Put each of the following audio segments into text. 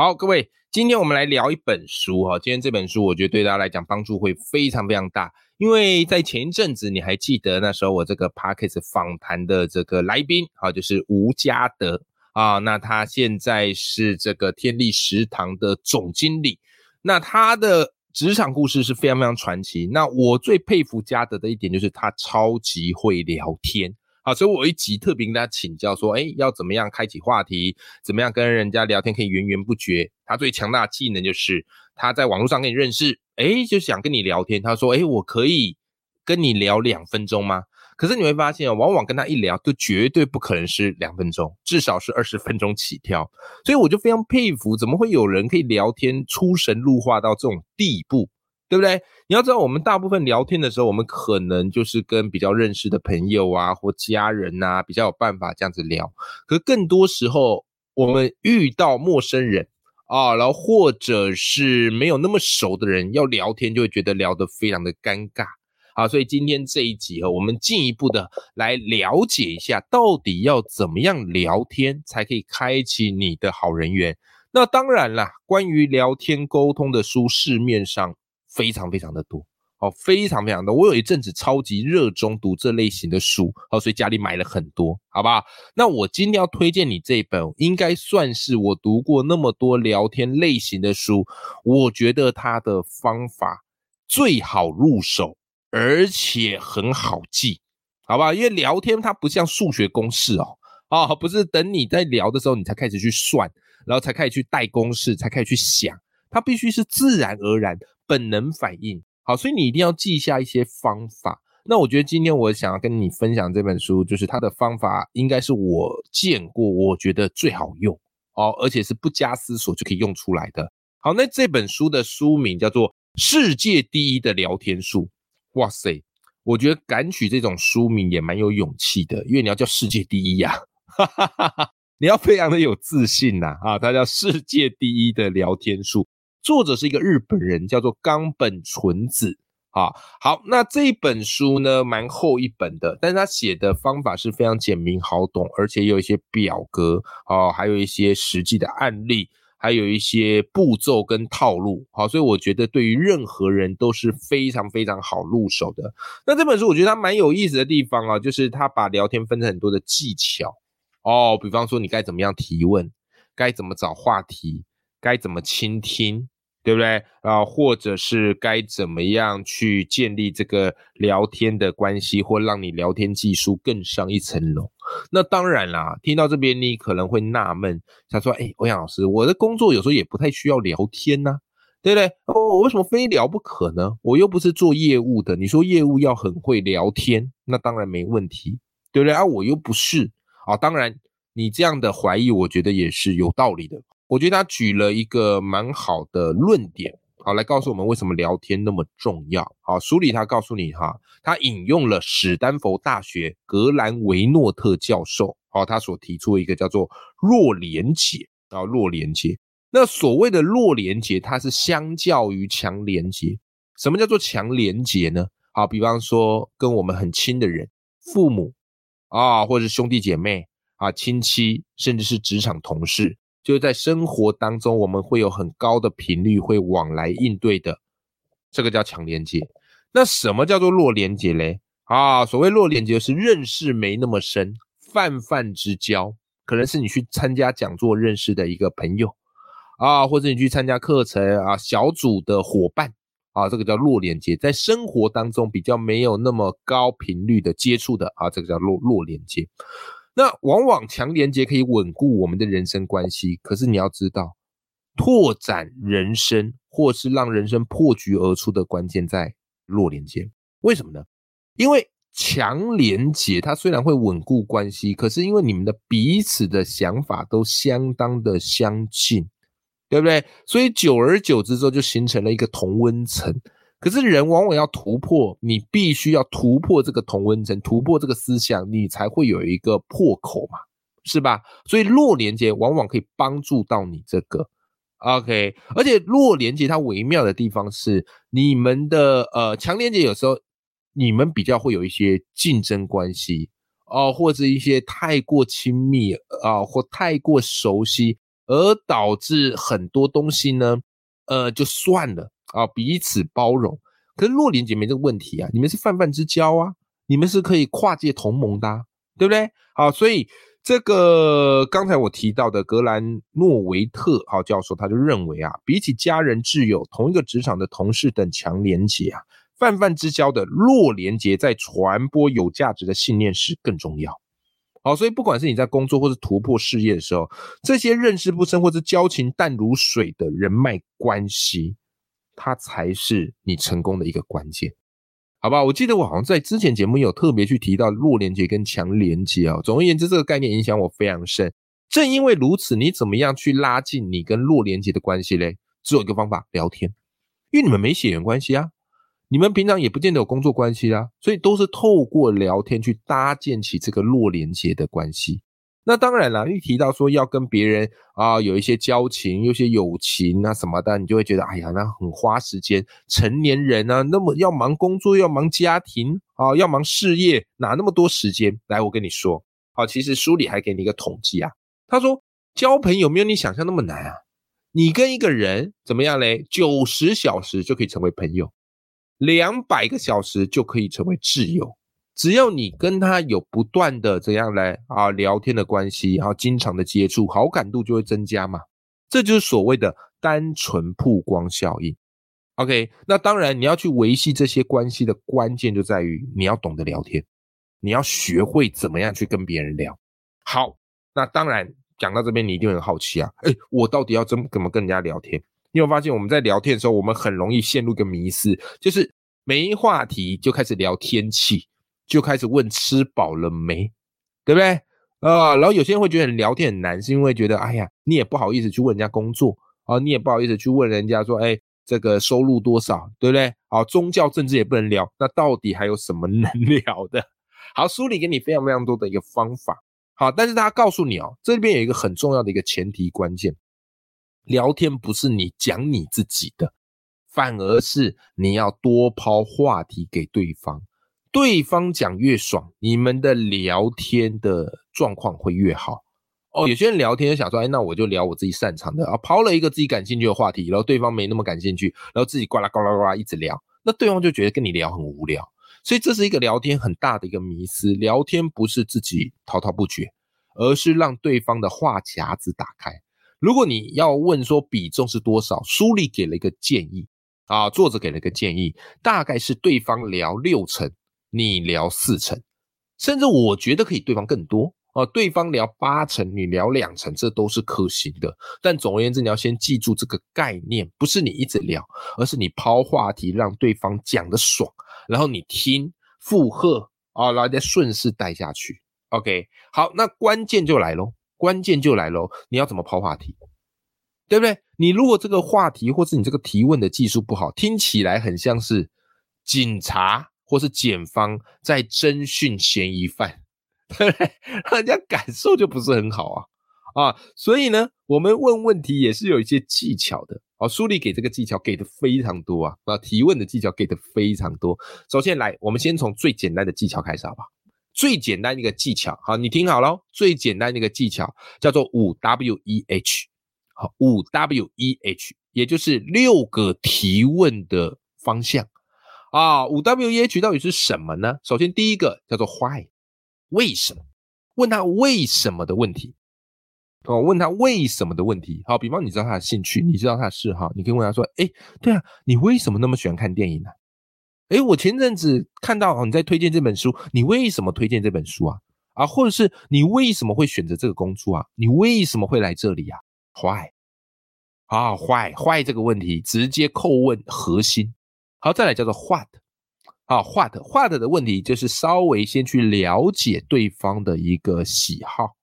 好，各位。今天我们来聊一本书哈，今天这本书我觉得对大家来讲帮助会非常非常大，因为在前一阵子你还记得那时候我这个 p a r k e s 访谈的这个来宾啊，就是吴家德啊，那他现在是这个天利食堂的总经理，那他的职场故事是非常非常传奇。那我最佩服家德的一点就是他超级会聊天。好，所以我一集特别跟大家请教说，哎，要怎么样开启话题，怎么样跟人家聊天可以源源不绝。他最强大的技能就是他在网络上跟你认识，哎，就想跟你聊天。他说，哎，我可以跟你聊两分钟吗？可是你会发现，往往跟他一聊，就绝对不可能是两分钟，至少是二十分钟起跳。所以我就非常佩服，怎么会有人可以聊天出神入化到这种地步？对不对？你要知道，我们大部分聊天的时候，我们可能就是跟比较认识的朋友啊，或家人呐，比较有办法这样子聊。可更多时候，我们遇到陌生人啊，然后或者是没有那么熟的人要聊天，就会觉得聊得非常的尴尬啊。所以今天这一集哈，我们进一步的来了解一下，到底要怎么样聊天才可以开启你的好人缘。那当然啦，关于聊天沟通的书，市面上。非常非常的多哦，非常非常多。我有一阵子超级热衷读这类型的书，哦，所以家里买了很多，好不好？那我今天要推荐你这一本，应该算是我读过那么多聊天类型的书，我觉得它的方法最好入手，而且很好记，好不好？因为聊天它不像数学公式哦，啊，不是等你在聊的时候你才开始去算，然后才开始去带公式，才开始去想，它必须是自然而然。本能反应好，所以你一定要记下一些方法。那我觉得今天我想要跟你分享这本书，就是它的方法应该是我见过我觉得最好用哦，而且是不加思索就可以用出来的。好，那这本书的书名叫做《世界第一的聊天术》。哇塞，我觉得敢取这种书名也蛮有勇气的，因为你要叫世界第一呀，你要非常的有自信呐啊！它叫《世界第一的聊天术》。作者是一个日本人，叫做冈本纯子啊。好，那这一本书呢，蛮厚一本的，但是他写的方法是非常简明好懂，而且有一些表格啊，还有一些实际的案例，还有一些步骤跟套路。好，所以我觉得对于任何人都是非常非常好入手的。那这本书我觉得它蛮有意思的地方啊，就是他把聊天分成很多的技巧哦，比方说你该怎么样提问，该怎么找话题。该怎么倾听，对不对啊？或者是该怎么样去建立这个聊天的关系，或让你聊天技术更上一层楼？那当然啦，听到这边你可能会纳闷，想说：哎，欧阳老师，我的工作有时候也不太需要聊天呐，对不对？我为什么非聊不可呢？我又不是做业务的，你说业务要很会聊天，那当然没问题，对不对啊？我又不是啊，当然你这样的怀疑，我觉得也是有道理的。我觉得他举了一个蛮好的论点，好来告诉我们为什么聊天那么重要。好，书里他告诉你哈，他引用了史丹佛大学格兰维诺特教授，好，他所提出一个叫做弱连结啊，弱连结。那所谓的弱连结，它是相较于强连结。什么叫做强连结呢？好，比方说跟我们很亲的人，父母啊，或者是兄弟姐妹啊，亲戚，甚至是职场同事。就在生活当中，我们会有很高的频率会往来应对的，这个叫强连接。那什么叫做弱连接嘞？啊，所谓弱连接是认识没那么深，泛泛之交，可能是你去参加讲座认识的一个朋友啊，或者你去参加课程啊，小组的伙伴啊，这个叫弱连接，在生活当中比较没有那么高频率的接触的啊，这个叫弱弱连接。那往往强连接可以稳固我们的人生关系，可是你要知道，拓展人生或是让人生破局而出的关键在弱连接。为什么呢？因为强连接它虽然会稳固关系，可是因为你们的彼此的想法都相当的相近，对不对？所以久而久之之后，就形成了一个同温层。可是人往往要突破，你必须要突破这个同温层，突破这个思想，你才会有一个破口嘛，是吧？所以弱连接往往可以帮助到你这个，OK。而且弱连接它微妙的地方是，你们的呃强连接有时候你们比较会有一些竞争关系哦，或者一些太过亲密啊，或太过熟悉，而导致很多东西呢，呃，就算了。啊，彼此包容，可是弱连结没这个问题啊，你们是泛泛之交啊，你们是可以跨界同盟的，对不对？好，所以这个刚才我提到的格兰诺维特好教授，他就认为啊，比起家人、挚友、同一个职场的同事等强连结啊，泛泛之交的弱连结在传播有价值的信念时更重要。好，所以不管是你在工作或是突破事业的时候，这些认识不深或是交情淡如水的人脉关系。它才是你成功的一个关键，好吧？我记得我好像在之前节目有特别去提到弱连接跟强连接啊。总而言之，这个概念影响我非常深。正因为如此，你怎么样去拉近你跟弱连接的关系嘞？只有一个方法，聊天。因为你们没血缘关系啊，你们平常也不见得有工作关系啊，所以都是透过聊天去搭建起这个弱连接的关系。那当然了，一提到说要跟别人啊有一些交情、有些友情啊什么的，你就会觉得哎呀，那很花时间。成年人啊，那么要忙工作，要忙家庭啊，要忙事业，哪那么多时间？来，我跟你说，好，其实书里还给你一个统计啊。他说，交朋友没有你想象那么难啊。你跟一个人怎么样嘞？九十小时就可以成为朋友，两百个小时就可以成为挚友。只要你跟他有不断的怎样来啊聊天的关系，然后经常的接触，好感度就会增加嘛。这就是所谓的单纯曝光效应。OK，那当然你要去维系这些关系的关键就在于你要懂得聊天，你要学会怎么样去跟别人聊。好，那当然讲到这边你一定很好奇啊，哎，我到底要怎么怎么跟人家聊天？你有发现我们在聊天的时候，我们很容易陷入一个迷思，就是没话题就开始聊天气。就开始问吃饱了没，对不对啊？然后有些人会觉得聊天很难，是因为觉得哎呀，你也不好意思去问人家工作啊，你也不好意思去问人家说，哎，这个收入多少，对不对？好，宗教政治也不能聊，那到底还有什么能 聊的？好，书里给你非常非常多的一个方法，好，但是他告诉你哦，这边有一个很重要的一个前提关键，聊天不是你讲你自己的，反而是你要多抛话题给对方。对方讲越爽，你们的聊天的状况会越好哦。有些人聊天就想说，哎，那我就聊我自己擅长的啊，抛了一个自己感兴趣的话题，然后对方没那么感兴趣，然后自己呱啦呱啦呱啦一直聊，那对方就觉得跟你聊很无聊。所以这是一个聊天很大的一个迷思。聊天不是自己滔滔不绝，而是让对方的话匣子打开。如果你要问说比重是多少，书里给了一个建议啊，作者给了一个建议，大概是对方聊六成。你聊四成，甚至我觉得可以对方更多啊。对方聊八成，你聊两成，这都是可行的。但总而言之，你要先记住这个概念，不是你一直聊，而是你抛话题让对方讲的爽，然后你听附和啊，然后再顺势带下去。OK，好，那关键就来喽，关键就来喽，你要怎么抛话题，对不对？你如果这个话题或是你这个提问的技术不好，听起来很像是警察。或是检方在侦讯嫌疑犯，对不对？让人家感受就不是很好啊啊！所以呢，我们问问题也是有一些技巧的啊。书里给这个技巧给的非常多啊啊！提问的技巧给的非常多。首先来，我们先从最简单的技巧开始，好不好？最简单的一个技巧，好，你听好了，最简单的一个技巧叫做五 W E H，好，五 W E H，也就是六个提问的方向。啊，五 W E H 到底是什么呢？首先，第一个叫做 Why，为什么？问他为什么的问题。哦，问他为什么的问题。好，比方你知道他的兴趣，你知道他的嗜好，你可以问他说：“哎，对啊，你为什么那么喜欢看电影呢？哎，我前阵子看到你在推荐这本书，你为什么推荐这本书啊？啊，或者是你为什么会选择这个工作啊？你为什么会来这里啊？Why？啊，Why？Why 这个问题直接扣问核心。好，再来叫做 what，啊，what，what 的问题就是稍微先去了解对方的一个喜好，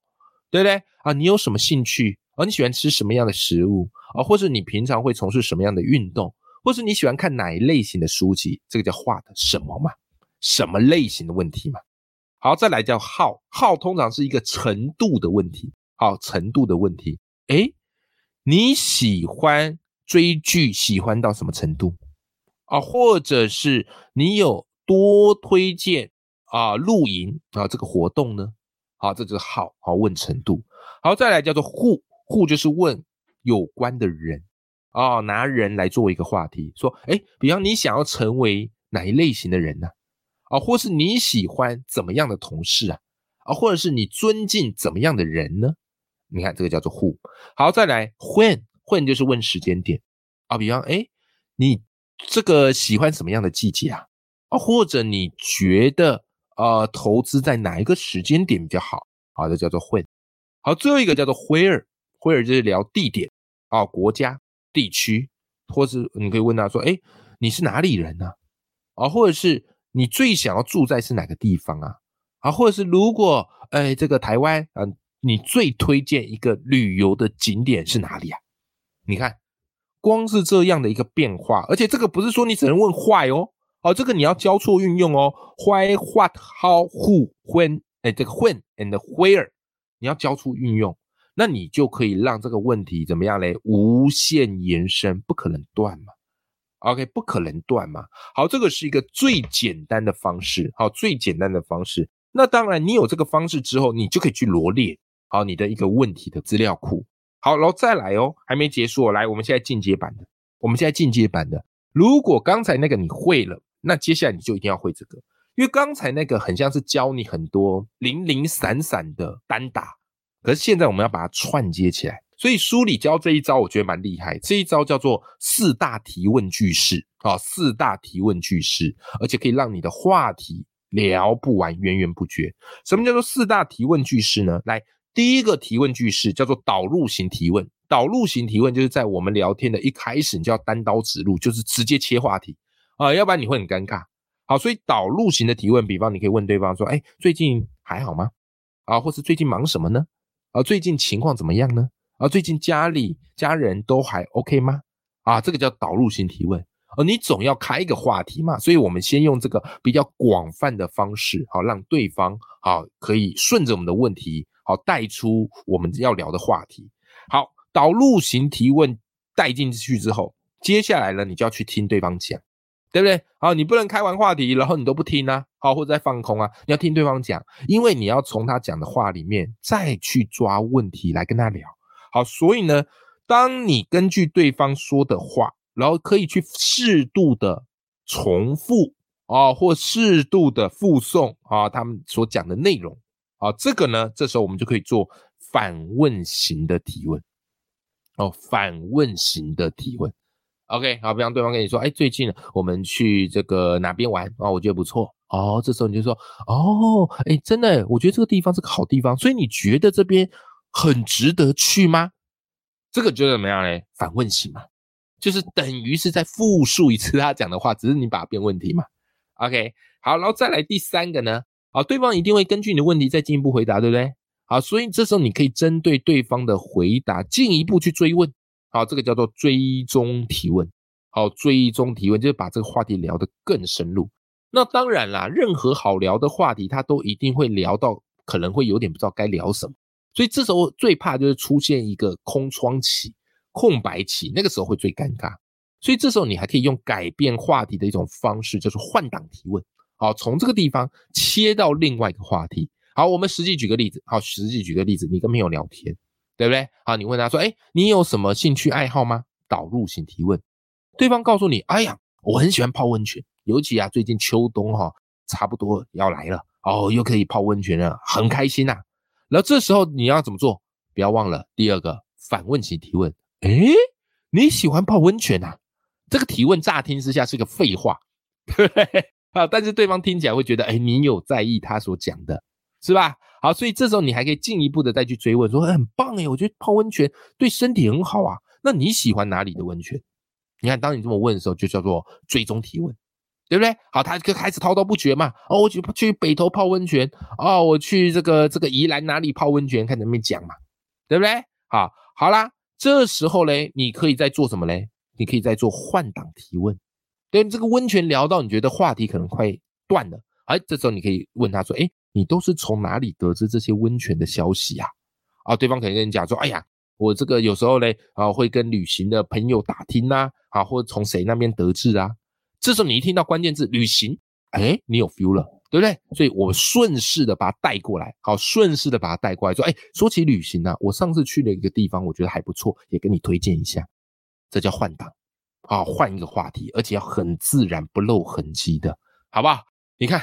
对不对？啊，你有什么兴趣哦，你喜欢吃什么样的食物啊？或者你平常会从事什么样的运动？或是你喜欢看哪一类型的书籍？这个叫画的什么嘛？什么类型的问题嘛？好，再来叫好，好通常是一个程度的问题。好，程度的问题。诶，你喜欢追剧，喜欢到什么程度啊？或者是你有多推荐啊露营啊这个活动呢？好，这就是好好问程度。好，再来叫做户户，就是问有关的人哦，拿人来作为一个话题，说，哎，比方你想要成为哪一类型的人呢？啊，或是你喜欢怎么样的同事啊？啊，或者是你尊敬怎么样的人呢？你看这个叫做 who。好，再来 when，when 就是问时间点啊，比方，哎，你这个喜欢什么样的季节啊？啊，或者你觉得呃投资在哪一个时间点比较好？好，这叫做 when。好，最后一个叫做 where，where 就是聊地点啊，国家、地区，或是你可以问他说，哎，你是哪里人呢？啊，或者是你最想要住在是哪个地方啊？啊，或者是如果，哎，这个台湾啊，你最推荐一个旅游的景点是哪里啊？你看，光是这样的一个变化，而且这个不是说你只能问 why 哦，哦，这个你要交错运用哦，why、what、how、who、when，哎，这个 when and where。你要交出运用，那你就可以让这个问题怎么样嘞？无限延伸，不可能断嘛。OK，不可能断嘛。好，这个是一个最简单的方式。好，最简单的方式。那当然，你有这个方式之后，你就可以去罗列好你的一个问题的资料库。好，然后再来哦，还没结束。来，我们现在进阶版的，我们现在进阶版的。如果刚才那个你会了，那接下来你就一定要会这个。因为刚才那个很像是教你很多零零散散的单打，可是现在我们要把它串接起来。所以书里教这一招，我觉得蛮厉害。这一招叫做四大提问句式啊，四大提问句式，而且可以让你的话题聊不完，源源不绝。什么叫做四大提问句式呢？来，第一个提问句式叫做导入型提问。导入型提问就是在我们聊天的一开始，你就要单刀直入，就是直接切话题啊，要不然你会很尴尬。好，所以导入型的提问，比方你可以问对方说：“哎，最近还好吗？啊，或是最近忙什么呢？啊，最近情况怎么样呢？啊，最近家里家人都还 OK 吗？啊，这个叫导入型提问。哦，你总要开一个话题嘛，所以我们先用这个比较广泛的方式，好让对方好可以顺着我们的问题，好带出我们要聊的话题。好，导入型提问带进去之后，接下来呢，你就要去听对方讲。对不对？好，你不能开完话题，然后你都不听啊，好，或者在放空啊，你要听对方讲，因为你要从他讲的话里面再去抓问题来跟他聊。好，所以呢，当你根据对方说的话，然后可以去适度的重复啊，或适度的附送啊，他们所讲的内容啊，这个呢，这时候我们就可以做反问型的提问哦，反问型的提问。OK，好，比方对方跟你说，哎，最近我们去这个哪边玩啊？我觉得不错哦。这时候你就说，哦，哎，真的，我觉得这个地方是个好地方，所以你觉得这边很值得去吗？这个就怎么样嘞？反问型嘛，就是等于是在复述一次他讲的话，只是你把它变问题嘛。OK，好，然后再来第三个呢，好，对方一定会根据你的问题再进一步回答，对不对？好，所以这时候你可以针对对方的回答进一步去追问。好，这个叫做追踪提问。好，追踪提问就是把这个话题聊得更深入。那当然啦，任何好聊的话题，他都一定会聊到可能会有点不知道该聊什么。所以这时候最怕就是出现一个空窗期、空白期，那个时候会最尴尬。所以这时候你还可以用改变话题的一种方式，就是换挡提问。好，从这个地方切到另外一个话题。好，我们实际举个例子。好，实际举个例子，你跟朋友聊天。对不对？好，你问他说：“哎，你有什么兴趣爱好吗？”导入型提问，对方告诉你：“哎呀，我很喜欢泡温泉，尤其啊，最近秋冬哈，差不多要来了哦，又可以泡温泉了，很开心呐。”然后这时候你要怎么做？不要忘了第二个反问型提问：“哎，你喜欢泡温泉呐？”这个提问乍听之下是个废话，对 啊，但是对方听起来会觉得：“哎，你有在意他所讲的，是吧？”好，所以这时候你还可以进一步的再去追问，说很棒哎，我觉得泡温泉对身体很好啊。那你喜欢哪里的温泉？你看，当你这么问的时候，就叫做追踪提问，对不对？好，他就开始滔滔不绝嘛。哦，我去去北投泡温泉，哦，我去这个这个宜兰哪里泡温泉，看能不能讲嘛，对不对？好，好啦，这时候嘞，你可以在做什么嘞？你可以在做换挡提问。对，这个温泉聊到你觉得话题可能快断了，哎，这时候你可以问他说：“哎，你都是从哪里得知这些温泉的消息啊？”啊，对方肯定跟你讲说：“哎呀，我这个有时候嘞啊，会跟旅行的朋友打听呐，啊，或者从谁那边得知啊。”这时候你一听到关键字旅行，哎，你有 feel 了，对不对？所以我顺势的把它带过来，好，顺势的把它带过来，说：“哎，说起旅行啊，我上次去了一个地方，我觉得还不错，也跟你推荐一下。”这叫换挡。啊，换一个话题，而且要很自然、不露痕迹的，好不好？你看，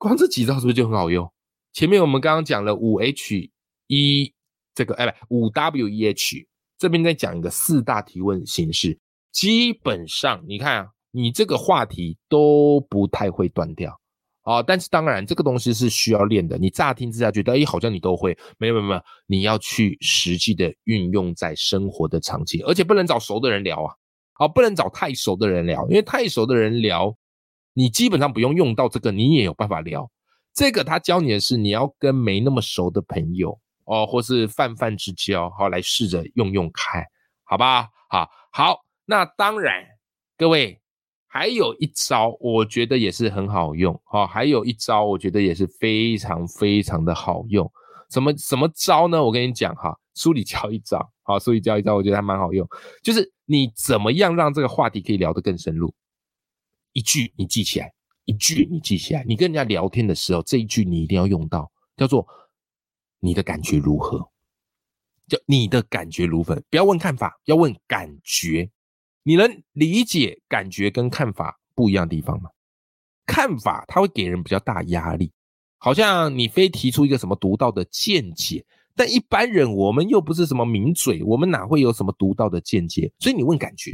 光这几招是不是就很好用？前面我们刚刚讲了五 H 一这个，哎，不，五 W E H，这边再讲一个四大提问形式，基本上你看啊，你这个话题都不太会断掉啊。但是当然，这个东西是需要练的。你乍听之下觉得，哎，好像你都会，没有没有没有，你要去实际的运用在生活的场景，而且不能找熟的人聊啊。好，不能找太熟的人聊，因为太熟的人聊，你基本上不用用到这个，你也有办法聊。这个他教你的是，你要跟没那么熟的朋友哦，或是泛泛之交，好来试着用用看，好吧？好，好，那当然，各位还有一招，我觉得也是很好用，哦，还有一招，我觉得也是非常非常的好用。什么什么招呢？我跟你讲哈，书里教一招，好，书里教一招，我觉得还蛮好用，就是你怎么样让这个话题可以聊得更深入。一句你记起来，一句你记起来，你跟人家聊天的时候，这一句你一定要用到，叫做你的感觉如何？叫你的感觉如何？不要问看法，要问感觉。你能理解感觉跟看法不一样的地方吗？看法它会给人比较大压力。好像你非提出一个什么独到的见解，但一般人我们又不是什么名嘴，我们哪会有什么独到的见解？所以你问感觉，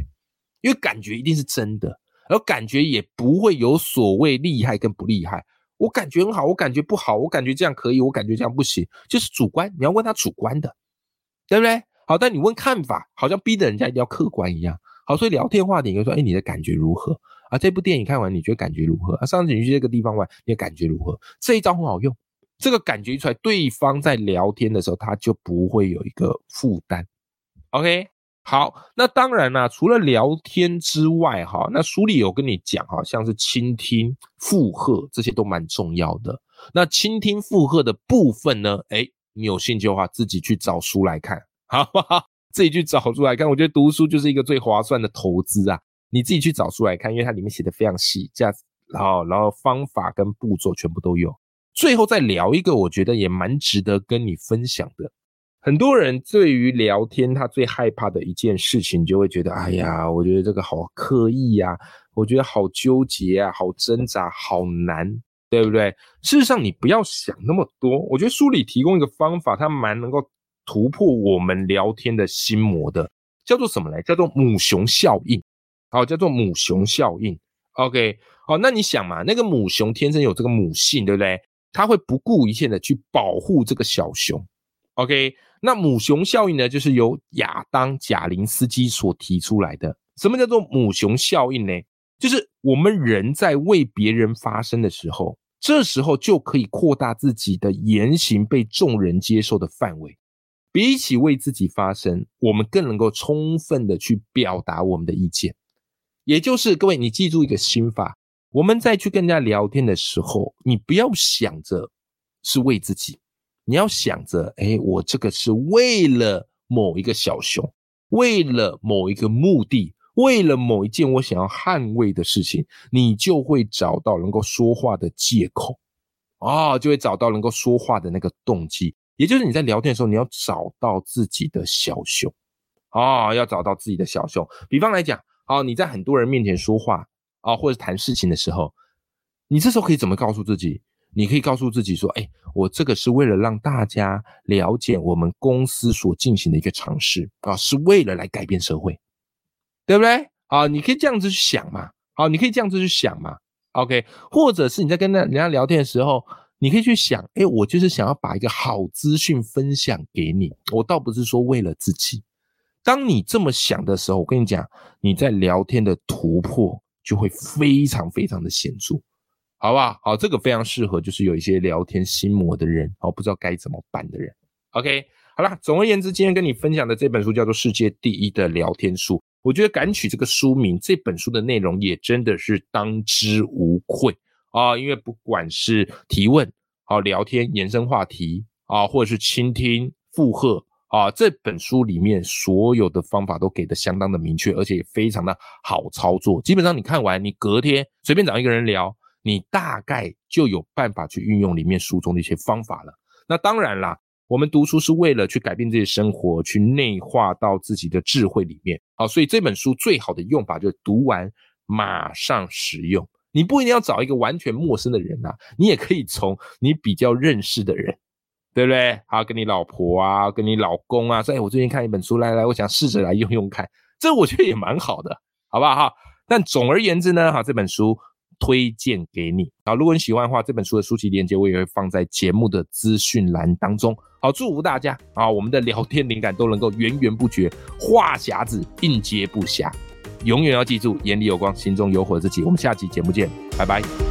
因为感觉一定是真的，而感觉也不会有所谓厉害跟不厉害。我感觉很好，我感觉不好，我感觉这样可以，我感觉这样不行，就是主观。你要问他主观的，对不对？好，但你问看法，好像逼着人家一定要客观一样。好，所以聊天话题就说，哎，你的感觉如何？啊，这部电影看完你觉得感觉如何？啊，上次你去这个地方玩，你的感觉如何？这一招很好用，这个感觉一出来，对方在聊天的时候他就不会有一个负担。OK，好，那当然啦，除了聊天之外，哈，那书里有跟你讲，哈，像是倾听、附和这些都蛮重要的。那倾听附和的部分呢？哎，你有兴趣的话，自己去找书来看，好不好？自己去找书来看，我觉得读书就是一个最划算的投资啊。你自己去找书来看，因为它里面写的非常细，这样，然后然后方法跟步骤全部都有。最后再聊一个，我觉得也蛮值得跟你分享的。很多人对于聊天，他最害怕的一件事情，就会觉得，哎呀，我觉得这个好刻意呀，我觉得好纠结啊，好挣扎，好难，对不对？事实上，你不要想那么多。我觉得书里提供一个方法，它蛮能够突破我们聊天的心魔的，叫做什么来？叫做母熊效应。好，叫做母熊效应。OK，好，那你想嘛，那个母熊天生有这个母性，对不对？它会不顾一切的去保护这个小熊。OK，那母熊效应呢，就是由亚当贾林斯基所提出来的。什么叫做母熊效应呢？就是我们人在为别人发声的时候，这时候就可以扩大自己的言行被众人接受的范围。比起为自己发声，我们更能够充分的去表达我们的意见。也就是各位，你记住一个心法：我们在去跟人家聊天的时候，你不要想着是为自己，你要想着，哎，我这个是为了某一个小熊，为了某一个目的，为了某一件我想要捍卫的事情，你就会找到能够说话的借口，啊，就会找到能够说话的那个动机。也就是你在聊天的时候，你要找到自己的小熊，啊，要找到自己的小熊。比方来讲。好，你在很多人面前说话啊，或者谈事情的时候，你这时候可以怎么告诉自己？你可以告诉自己说：“哎，我这个是为了让大家了解我们公司所进行的一个尝试啊，是为了来改变社会，对不对？啊，你可以这样子去想嘛。好，你可以这样子去想嘛。OK，或者是你在跟那人家聊天的时候，你可以去想：哎，我就是想要把一个好资讯分享给你，我倒不是说为了自己。”当你这么想的时候，我跟你讲，你在聊天的突破就会非常非常的显著，好不好？好，这个非常适合就是有一些聊天心魔的人，好不知道该怎么办的人。OK，好啦，总而言之，今天跟你分享的这本书叫做《世界第一的聊天术》，我觉得敢取这个书名，这本书的内容也真的是当之无愧啊！因为不管是提问、啊聊天、延伸话题啊，或者是倾听、附和。啊，这本书里面所有的方法都给的相当的明确，而且也非常的好操作。基本上你看完，你隔天随便找一个人聊，你大概就有办法去运用里面书中的一些方法了。那当然啦，我们读书是为了去改变自己生活，去内化到自己的智慧里面。好，所以这本书最好的用法就是读完马上使用。你不一定要找一个完全陌生的人啊，你也可以从你比较认识的人。对不对？好，跟你老婆啊，跟你老公啊，说，哎，我最近看一本书，来来，我想试着来用用看，这我觉得也蛮好的，好不好？哈，但总而言之呢，哈，这本书推荐给你。啊，如果你喜欢的话，这本书的书籍链接我也会放在节目的资讯栏当中。好，祝福大家啊，我们的聊天灵感都能够源源不绝，话匣子应接不暇，永远要记住，眼里有光，心中有火自己。我们下期节目见，拜拜。